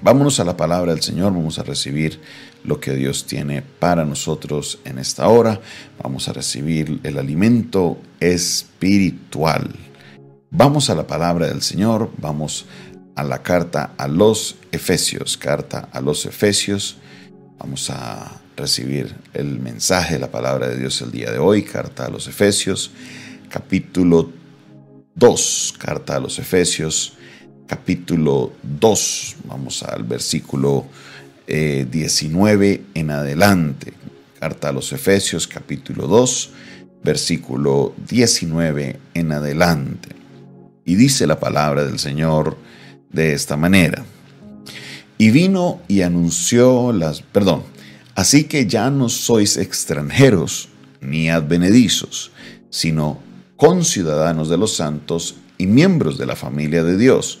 Vámonos a la palabra del Señor, vamos a recibir lo que Dios tiene para nosotros en esta hora, vamos a recibir el alimento espiritual. Vamos a la palabra del Señor, vamos a la carta a los Efesios, carta a los Efesios, vamos a recibir el mensaje la palabra de Dios el día de hoy, carta a los Efesios, capítulo 2, carta a los Efesios, capítulo 2, vamos al versículo 19 eh, en adelante. Carta a los Efesios, capítulo 2, versículo 19 en adelante. Y dice la palabra del Señor de esta manera. Y vino y anunció las, perdón, así que ya no sois extranjeros ni advenedizos, sino conciudadanos de los santos y miembros de la familia de Dios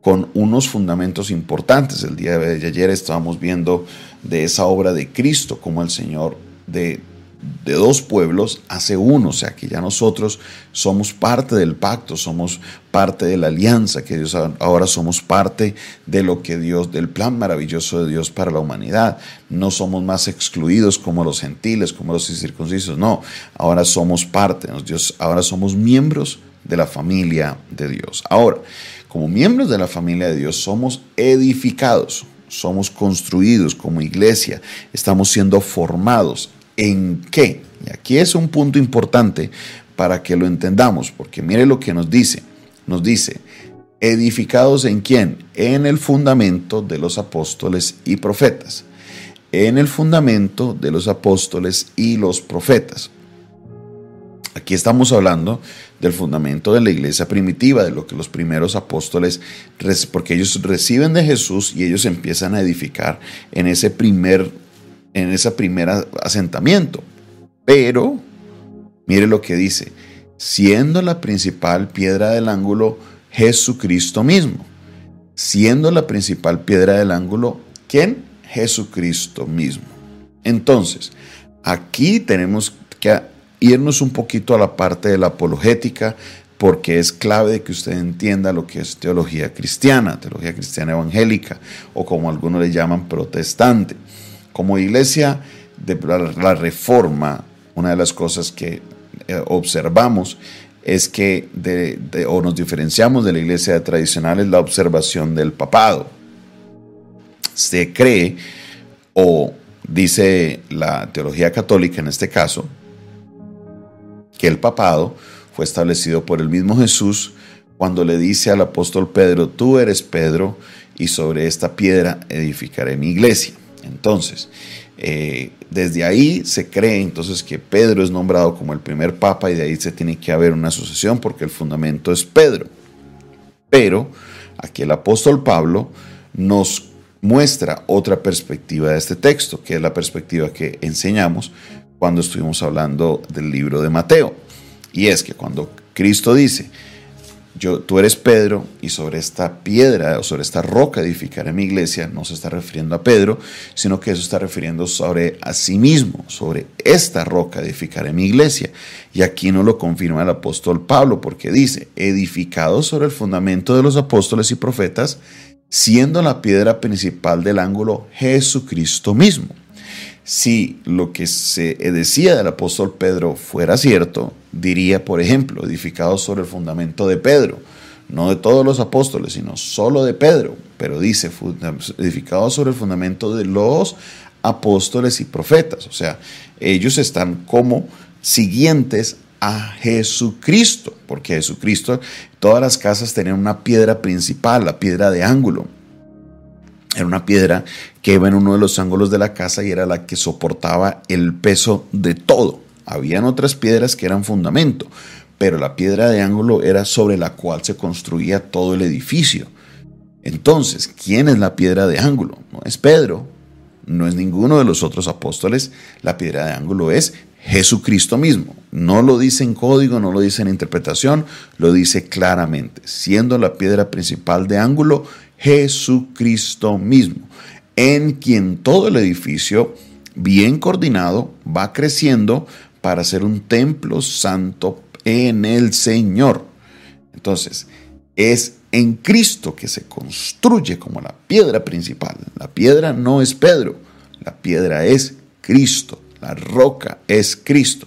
con unos fundamentos importantes. El día de ayer estábamos viendo de esa obra de Cristo, como el Señor de, de dos pueblos hace uno, o sea que ya nosotros somos parte del pacto, somos parte de la alianza, que Dios ahora somos parte de lo que Dios, del plan maravilloso de Dios para la humanidad. No somos más excluidos como los gentiles, como los incircuncisos, no, ahora somos parte, Dios, ahora somos miembros de la familia de Dios. Ahora, como miembros de la familia de Dios somos edificados, somos construidos como iglesia, estamos siendo formados. ¿En qué? Y aquí es un punto importante para que lo entendamos, porque mire lo que nos dice. Nos dice, edificados en quién? En el fundamento de los apóstoles y profetas. En el fundamento de los apóstoles y los profetas. Aquí estamos hablando del fundamento de la iglesia primitiva, de lo que los primeros apóstoles, porque ellos reciben de Jesús y ellos empiezan a edificar en ese primer, en asentamiento. Pero, mire lo que dice, siendo la principal piedra del ángulo Jesucristo mismo. Siendo la principal piedra del ángulo, ¿quién? Jesucristo mismo. Entonces, aquí tenemos que irnos un poquito a la parte de la apologética, porque es clave de que usted entienda lo que es teología cristiana, teología cristiana evangélica, o como algunos le llaman protestante. Como iglesia de la reforma, una de las cosas que eh, observamos es que o nos diferenciamos de la iglesia tradicional es la observación del papado. Se cree, o dice la teología católica en este caso, que el papado fue establecido por el mismo Jesús cuando le dice al apóstol Pedro, tú eres Pedro y sobre esta piedra edificaré mi iglesia. Entonces, eh, desde ahí se cree entonces que Pedro es nombrado como el primer papa y de ahí se tiene que haber una sucesión porque el fundamento es Pedro. Pero aquí el apóstol Pablo nos muestra otra perspectiva de este texto, que es la perspectiva que enseñamos cuando estuvimos hablando del libro de Mateo. Y es que cuando Cristo dice, yo, tú eres Pedro y sobre esta piedra o sobre esta roca edificaré mi iglesia, no se está refiriendo a Pedro, sino que eso está refiriendo sobre a sí mismo, sobre esta roca edificaré mi iglesia. Y aquí no lo confirma el apóstol Pablo porque dice, edificado sobre el fundamento de los apóstoles y profetas, siendo la piedra principal del ángulo Jesucristo mismo si lo que se decía del apóstol Pedro fuera cierto, diría, por ejemplo, edificado sobre el fundamento de Pedro, no de todos los apóstoles, sino solo de Pedro, pero dice, edificado sobre el fundamento de los apóstoles y profetas, o sea, ellos están como siguientes a Jesucristo, porque Jesucristo, todas las casas tenían una piedra principal, la piedra de ángulo, era una piedra que iba en uno de los ángulos de la casa y era la que soportaba el peso de todo. Habían otras piedras que eran fundamento, pero la piedra de ángulo era sobre la cual se construía todo el edificio. Entonces, ¿quién es la piedra de ángulo? No es Pedro, no es ninguno de los otros apóstoles. La piedra de ángulo es Jesucristo mismo. No lo dice en código, no lo dice en interpretación, lo dice claramente, siendo la piedra principal de ángulo Jesucristo mismo, en quien todo el edificio, bien coordinado, va creciendo para ser un templo santo en el Señor. Entonces, es en Cristo que se construye como la piedra principal. La piedra no es Pedro, la piedra es Cristo, la roca es Cristo.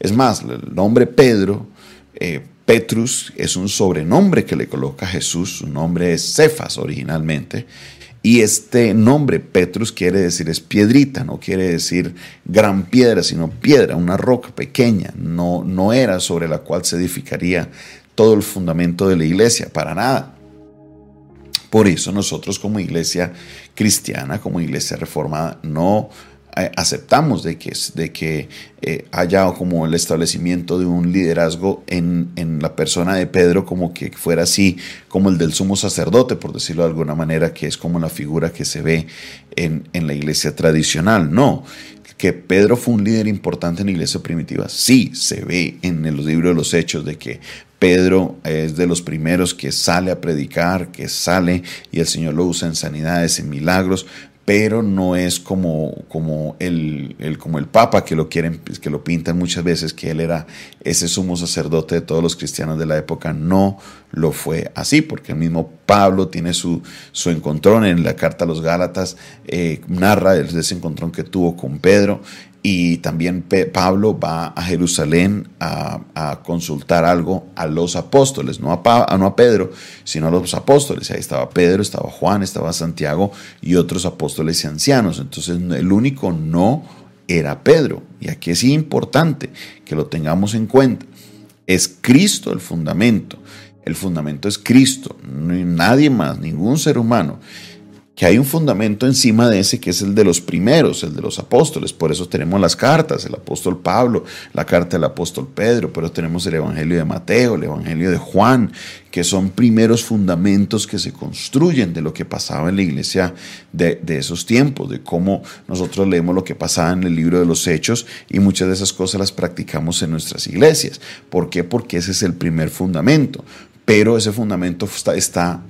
Es más, el nombre Pedro, eh, Petrus, es un sobrenombre que le coloca Jesús, su nombre es Cefas originalmente, y este nombre Petrus quiere decir es piedrita, no quiere decir gran piedra, sino piedra, una roca pequeña, no, no era sobre la cual se edificaría todo el fundamento de la iglesia, para nada. Por eso nosotros como iglesia cristiana, como iglesia reformada, no aceptamos de que, de que eh, haya como el establecimiento de un liderazgo en, la persona de Pedro como que fuera así como el del sumo sacerdote, por decirlo de alguna manera, que es como la figura que se ve en, en la iglesia tradicional. No, que Pedro fue un líder importante en la iglesia primitiva, sí se ve en los libros de los hechos de que Pedro es de los primeros que sale a predicar, que sale y el Señor lo usa en sanidades, en milagros, pero no es como, como, el, como el Papa que lo quieren, que lo pintan muchas veces, que él era ese sumo sacerdote de todos los cristianos de la época. No lo fue así, porque el mismo Pablo tiene su, su encontrón en la carta a los Gálatas, eh, narra ese encontrón que tuvo con Pedro y también Pablo va a Jerusalén a, consultar algo a los apóstoles, no a, no a Pedro, sino a los apóstoles. Ahí estaba Pedro, estaba Juan, estaba Santiago y otros apóstoles y ancianos. Entonces el único no era Pedro. Y aquí es importante que lo tengamos en cuenta. Es Cristo el fundamento. El fundamento es Cristo, nadie más, ningún ser humano que hay un fundamento encima de ese que es el de los primeros, el de los apóstoles. Por eso tenemos las cartas, el apóstol Pablo, la carta del apóstol Pedro, pero tenemos el Evangelio de Mateo, el Evangelio de Juan, que son primeros fundamentos que se construyen de lo que pasaba en la iglesia de, esos tiempos, de cómo nosotros leemos lo que pasaba en el libro de los hechos y muchas de esas cosas las practicamos en nuestras iglesias. ¿Por qué? Porque ese es el primer fundamento. Pero ese fundamento está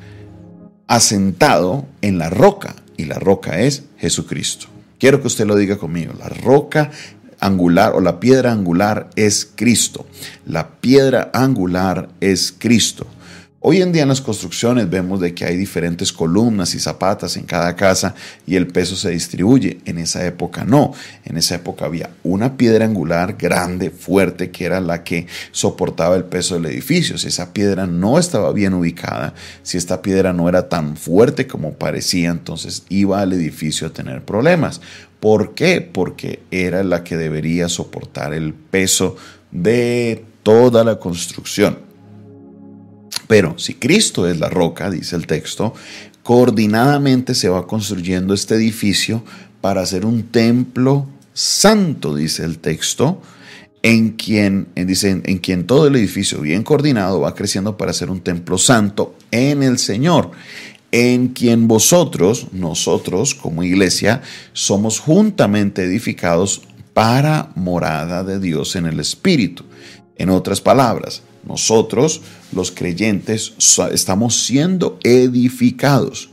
asentado en la roca y la roca es Jesucristo. Quiero que usted lo diga conmigo. La roca angular o la piedra angular es Cristo. La piedra angular es Cristo. Hoy en día en las construcciones vemos de que hay diferentes columnas y zapatas en cada casa y el peso se distribuye. En esa época no. En esa época había una piedra angular grande, fuerte, que era la que soportaba el peso del edificio. Si esa piedra no estaba bien ubicada, si esta piedra no era tan fuerte como parecía, entonces iba al edificio a tener problemas. ¿Por qué? Porque era la que debería soportar el peso de toda la construcción. Pero si Cristo es la roca, dice el texto, coordinadamente se va construyendo este edificio para hacer un templo santo, dice el texto, en quien, dice, en quien todo el edificio bien coordinado va creciendo para ser un templo santo en el Señor, en quien vosotros, nosotros como iglesia, somos juntamente edificados para morada de Dios en el Espíritu. En otras palabras, nosotros, los creyentes, estamos siendo edificados.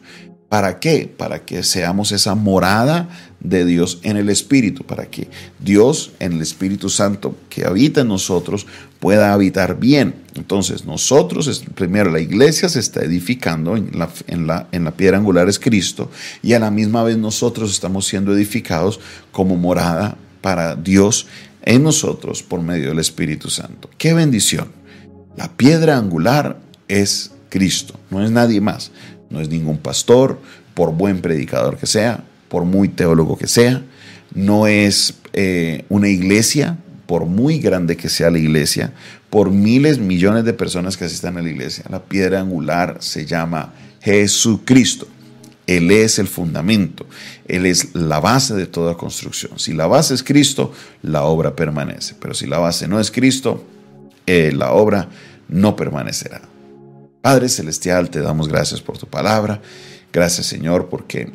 ¿Para qué? Para que seamos esa morada de Dios en el Espíritu, para que Dios en el Espíritu Santo que habita en nosotros pueda habitar bien. Entonces nosotros, primero la iglesia se está edificando, en la, en la, en la piedra angular es Cristo, y a la misma vez nosotros estamos siendo edificados como morada para Dios en nosotros por medio del Espíritu Santo. ¡Qué bendición! La piedra angular es Cristo, no es nadie más, no es ningún pastor, por buen predicador que sea, por muy teólogo que sea, no es eh, una iglesia, por muy grande que sea la iglesia, por miles, millones de personas que asistan a la iglesia. La piedra angular se llama Jesucristo. Él es el fundamento, Él es la base de toda construcción. Si la base es Cristo, la obra permanece. Pero si la base no es Cristo, la obra no permanecerá. Padre Celestial, te damos gracias por tu palabra. Gracias Señor porque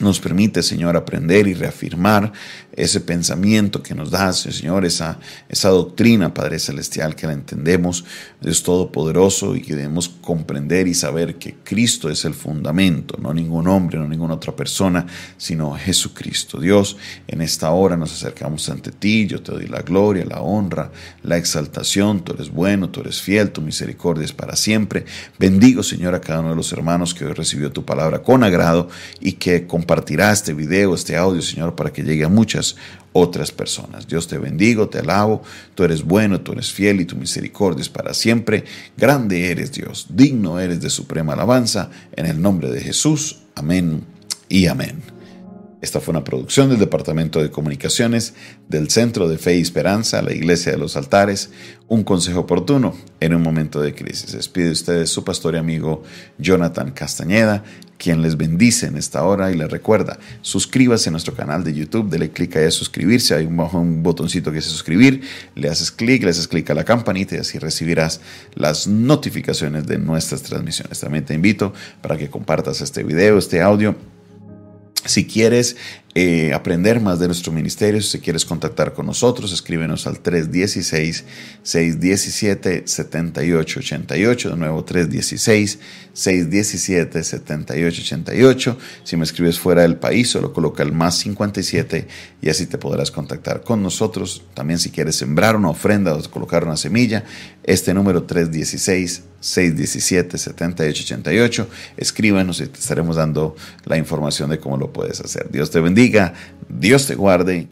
nos permite, Señor, aprender y reafirmar ese pensamiento que nos das, Señor, esa, esa doctrina, Padre Celestial, que la entendemos, Dios Todopoderoso, y que debemos comprender y saber que Cristo es el fundamento, no ningún hombre, no ninguna otra persona, sino Jesucristo. Dios, en esta hora nos acercamos ante ti, yo te doy la gloria, la honra, la exaltación, tú eres bueno, tú eres fiel, tu misericordia es para siempre. Bendigo, Señor, a cada uno de los hermanos que hoy recibió tu palabra con agrado y que compartirá este video, este audio, Señor, para que llegue a muchas otras personas. Dios te bendigo, te alabo, tú eres bueno, tú eres fiel y tu misericordia es para siempre. Grande eres Dios, digno eres de suprema alabanza, en el nombre de Jesús. Amén y amén. Esta fue una producción del Departamento de Comunicaciones del Centro de Fe y Esperanza, la Iglesia de los Altares, un consejo oportuno en un momento de crisis. Despide ustedes su pastor y amigo Jonathan Castañeda, quien les bendice en esta hora y les recuerda, suscríbase a nuestro canal de YouTube, dele clic ahí a suscribirse, hay un, un botoncito que dice suscribir, le haces clic, le haces clic a la campanita y así recibirás las notificaciones de nuestras transmisiones. También te invito para que compartas este video, este audio si quieres eh, aprender más de nuestro ministerio, si quieres contactar con nosotros, escríbenos al 316-617-7888. De nuevo, 316-617-7888. Si me escribes fuera del país, solo coloca el más 57 y así te podrás contactar con nosotros. También si quieres sembrar una ofrenda o colocar una semilla, este número 316 617-7888. Escríbanos y te estaremos dando la información de cómo lo puedes hacer. Dios te bendiga, Dios te guarde.